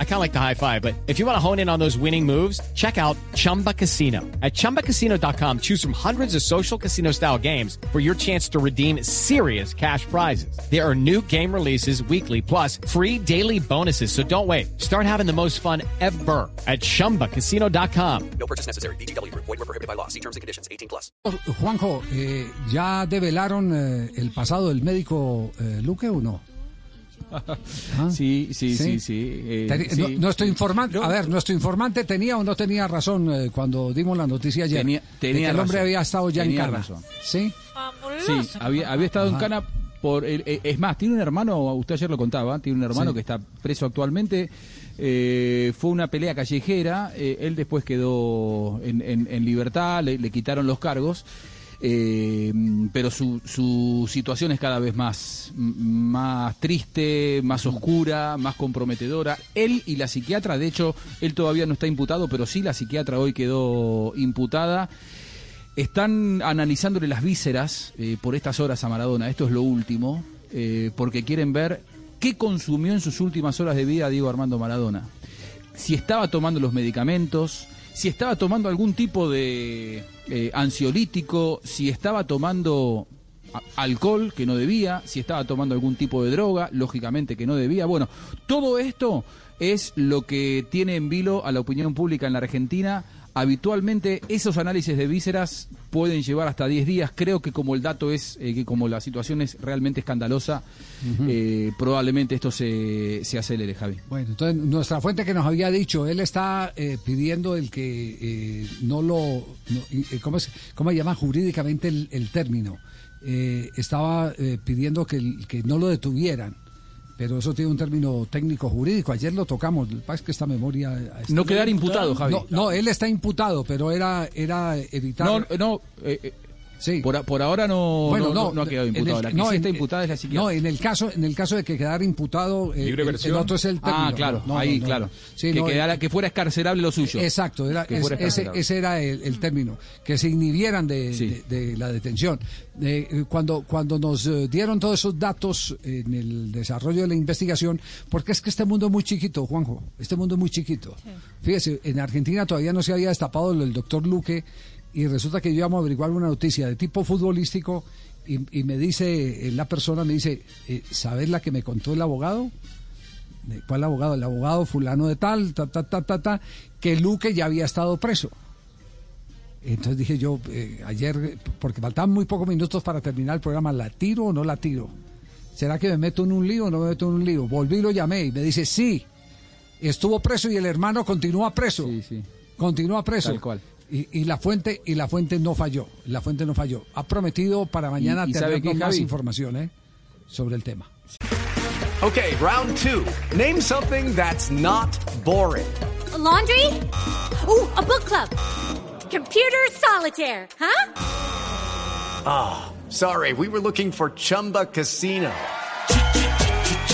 I kind of like the high five, but if you want to hone in on those winning moves, check out Chumba Casino. At ChumbaCasino.com, choose from hundreds of social casino style games for your chance to redeem serious cash prizes. There are new game releases weekly, plus free daily bonuses. So don't wait. Start having the most fun ever at ChumbaCasino.com. No purchase necessary. BGW. Void were prohibited by law. See terms and conditions. 18 plus. Juanjo, eh, ¿ya develaron eh, el pasado del médico eh, Luque o no? ¿Ah? Sí, sí, ¿Sí? sí, sí. eh, Teni- sí. no- nuestro informante, a ver, nuestro informante tenía o no tenía razón eh, cuando dimos la noticia ayer. Tenía- de tenía que el hombre razón. había estado ya Tenía en cana. razón. Sí. Sí, había, había estado en. Cana por... el- eh, es más, tiene un hermano, usted ayer lo contaba, tiene un hermano Sí. que está preso actualmente. eh, fue una pelea callejera, eh, él después quedó en, en- en libertad, le, le quitaron los cargos. Eh, pero su, situación es cada vez más, más triste, más oscura, más comprometedora. Él y la psiquiatra, de hecho, él todavía no está imputado, pero sí la psiquiatra hoy quedó imputada. Están analizándole las vísceras eh, por estas horas a Maradona, esto es lo último, eh, porque quieren ver qué consumió en sus últimas horas de vida Diego Armando Maradona. Si estaba tomando los medicamentos, si estaba tomando algún tipo de eh, ansiolítico, si estaba tomando alcohol que no debía, si estaba tomando algún tipo de droga, lógicamente que no debía. Bueno, todo esto es lo que tiene en vilo a la opinión pública en la Argentina. Habitualmente esos análisis de vísceras pueden llevar hasta 10 días. Creo que como el dato es eh, que como la situación es realmente escandalosa, eh, probablemente esto se, se acelere, Javi. Bueno, entonces nuestra fuente que nos había dicho, él está eh, pidiendo el que eh, no lo, no, ¿cómo, es, ¿cómo llama jurídicamente el, el término? Eh, estaba eh, pidiendo que, que no lo detuvieran, pero eso tiene un término técnico jurídico. Ayer lo tocamos, es que esta memoria... está- No quedar imputado, Javi. No, no, él está imputado, pero era, era evitar... No, no, eh, eh, sí. por, ahora no, Bueno, no, no- no ha quedado en el- imputado. la que no, sí está en- imputada es la psiquiatra. No, en el caso, en el caso de que quedara imputado, eh, Libre el- el, versión. otro es el término. ah, claro, ahí, no, claro. no. Sí, que, no, quedara- eh, que fuera escarcelable lo suyo. Exacto, era, Que es- fuera ese, ese era el, el término, que se inhibieran de, Sí. de- de la detención. Eh, cuando, cuando nos dieron todos esos datos en el desarrollo de la investigación, porque es que este mundo es muy chiquito, Juanjo, este mundo es muy chiquito. Fíjese, en Argentina todavía no se había destapado lo del doctor Luque y resulta que yo íbamos a averiguar una noticia de tipo futbolístico y, y me dice, eh, la persona me dice, eh, ¿sabes la que me contó el abogado? ¿De ¿Cuál abogado? El abogado fulano de tal, ta, ta, ta, ta, ta, que Luque ya había estado preso. Entonces dije yo, eh, ayer, porque faltaban muy pocos minutos para terminar el programa, ¿la tiro o no la tiro? ¿Será que me meto en un lío o no me meto en un lío? Volví y lo llamé y me dice, sí, estuvo preso y el hermano continúa preso. Sí, sí. Continúa preso. Tal cual. Y, y la fuente y la fuente no falló. La fuente no falló. Ha prometido para mañana y sabe tener qué, más Javi? información ¿eh? sobre el tema. Okay, round two. Name something that's not boring. A laundry? Ooh, a book club. Computer solitaire, huh? Sorry, we were looking for Chumba Casino.